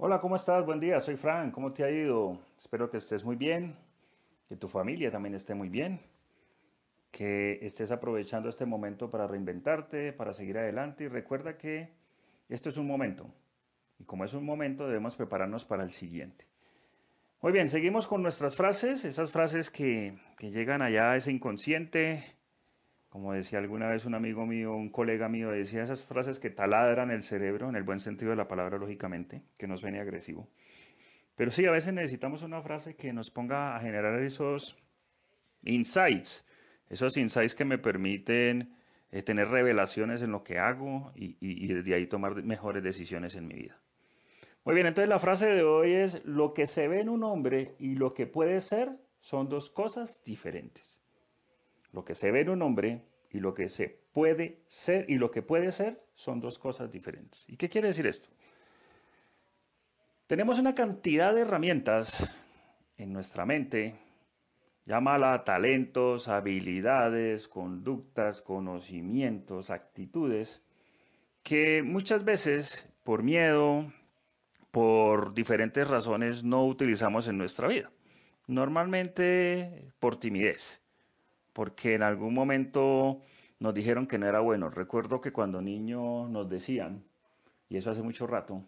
Hola, ¿cómo estás? Buen día, soy Frank. ¿Cómo te ha ido? Espero que estés muy bien, que tu familia también esté muy bien, que estés aprovechando este momento para reinventarte, para seguir adelante y recuerda que esto es un momento y como es un momento debemos prepararnos para el siguiente. Muy bien, seguimos con nuestras frases, esas frases que, que llegan allá a ese inconsciente, como decía alguna vez un amigo mío, un colega mío, decía esas frases que taladran el cerebro, en el buen sentido de la palabra, lógicamente, que no suene agresivo. Pero sí, a veces necesitamos una frase que nos ponga a generar esos insights, esos insights que me permiten eh, tener revelaciones en lo que hago y, y, y desde ahí tomar mejores decisiones en mi vida. Muy bien, entonces la frase de hoy es, lo que se ve en un hombre y lo que puede ser son dos cosas diferentes. Lo que se ve en un hombre y lo que se puede ser y lo que puede ser son dos cosas diferentes. ¿Y qué quiere decir esto? Tenemos una cantidad de herramientas en nuestra mente, llámala talentos, habilidades, conductas, conocimientos, actitudes, que muchas veces por miedo, por diferentes razones no utilizamos en nuestra vida. Normalmente por timidez porque en algún momento nos dijeron que no era bueno. Recuerdo que cuando niño nos decían, y eso hace mucho rato,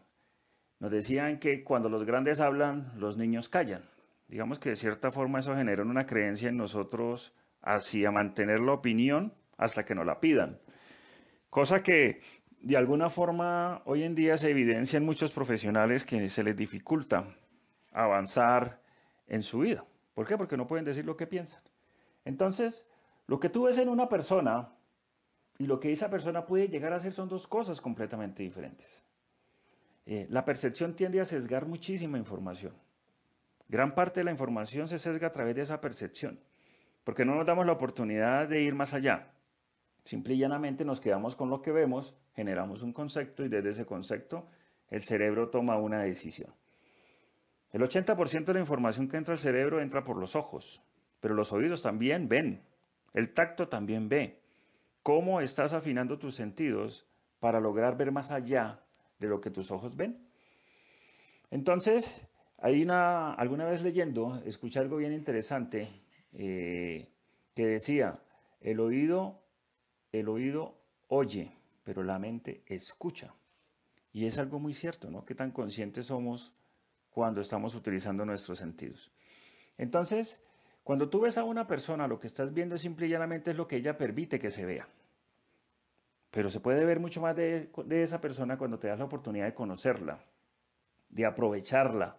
nos decían que cuando los grandes hablan, los niños callan. Digamos que de cierta forma eso generó una creencia en nosotros hacia mantener la opinión hasta que nos la pidan. Cosa que de alguna forma hoy en día se evidencia en muchos profesionales que se les dificulta avanzar en su vida. ¿Por qué? Porque no pueden decir lo que piensan. Entonces, lo que tú ves en una persona y lo que esa persona puede llegar a hacer son dos cosas completamente diferentes. Eh, la percepción tiende a sesgar muchísima información. Gran parte de la información se sesga a través de esa percepción, porque no nos damos la oportunidad de ir más allá. Simple y llanamente nos quedamos con lo que vemos, generamos un concepto y desde ese concepto el cerebro toma una decisión. El 80% de la información que entra al cerebro entra por los ojos, pero los oídos también ven, el tacto también ve. ¿Cómo estás afinando tus sentidos para lograr ver más allá de lo que tus ojos ven? Entonces, hay una, alguna vez leyendo, escuché algo bien interesante eh, que decía, el oído, el oído oye, pero la mente escucha. Y es algo muy cierto, ¿no? Qué tan conscientes somos cuando estamos utilizando nuestros sentidos. Entonces, cuando tú ves a una persona, lo que estás viendo simple y llanamente es lo que ella permite que se vea. Pero se puede ver mucho más de, esa persona cuando te das la oportunidad de conocerla, de aprovecharla,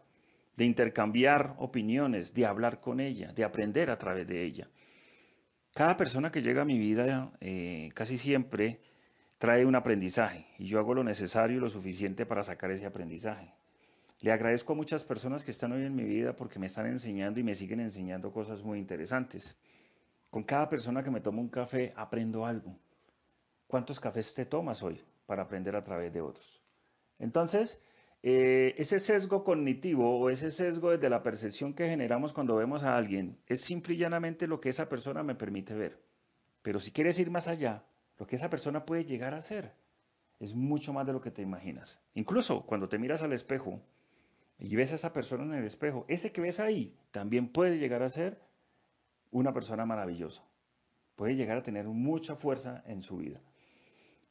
de intercambiar opiniones, de hablar con ella, de aprender a través de ella. Cada persona que llega a mi vida eh, casi siempre trae un aprendizaje y yo hago lo necesario y lo suficiente para sacar ese aprendizaje. Le agradezco a muchas personas que están hoy en mi vida porque me están enseñando y me siguen enseñando cosas muy interesantes. Con cada persona que me toma un café aprendo algo. ¿Cuántos cafés te tomas hoy para aprender a través de otros? Entonces, eh, ese sesgo cognitivo o ese sesgo desde la percepción que generamos cuando vemos a alguien es simple y llanamente lo que esa persona me permite ver. Pero si quieres ir más allá, lo que esa persona puede llegar a ser es mucho más de lo que te imaginas. Incluso cuando te miras al espejo, y ves a esa persona en el espejo, ese que ves ahí también puede llegar a ser una persona maravillosa. Puede llegar a tener mucha fuerza en su vida.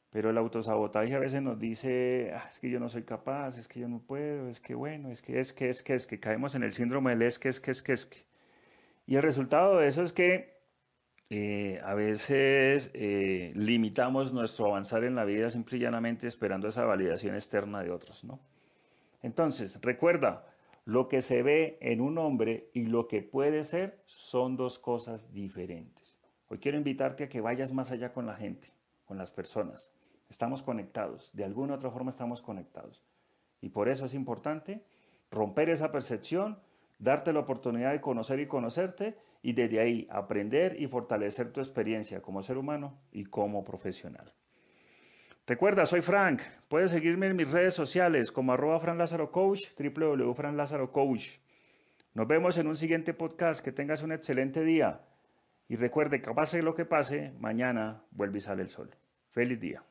Pero el autosabotaje a veces nos dice, ah, es que yo no soy capaz, es que yo no puedo, es que bueno, es que es que es que es que caemos en el síndrome del es que es que es que es que. Y el resultado de eso es que eh, a veces eh, limitamos nuestro avanzar en la vida simple y llanamente esperando esa validación externa de otros, ¿no? Entonces, recuerda, lo que se ve en un hombre y lo que puede ser son dos cosas diferentes. Hoy quiero invitarte a que vayas más allá con la gente, con las personas. Estamos conectados, de alguna u otra forma estamos conectados. Y por eso es importante romper esa percepción, darte la oportunidad de conocer y conocerte y desde ahí aprender y fortalecer tu experiencia como ser humano y como profesional. Recuerda, soy Frank. Puedes seguirme en mis redes sociales como arroba Coach, www.franlazarocoach. Nos vemos en un siguiente podcast. Que tengas un excelente día. Y recuerde que pase lo que pase, mañana vuelve y sale el sol. Feliz día.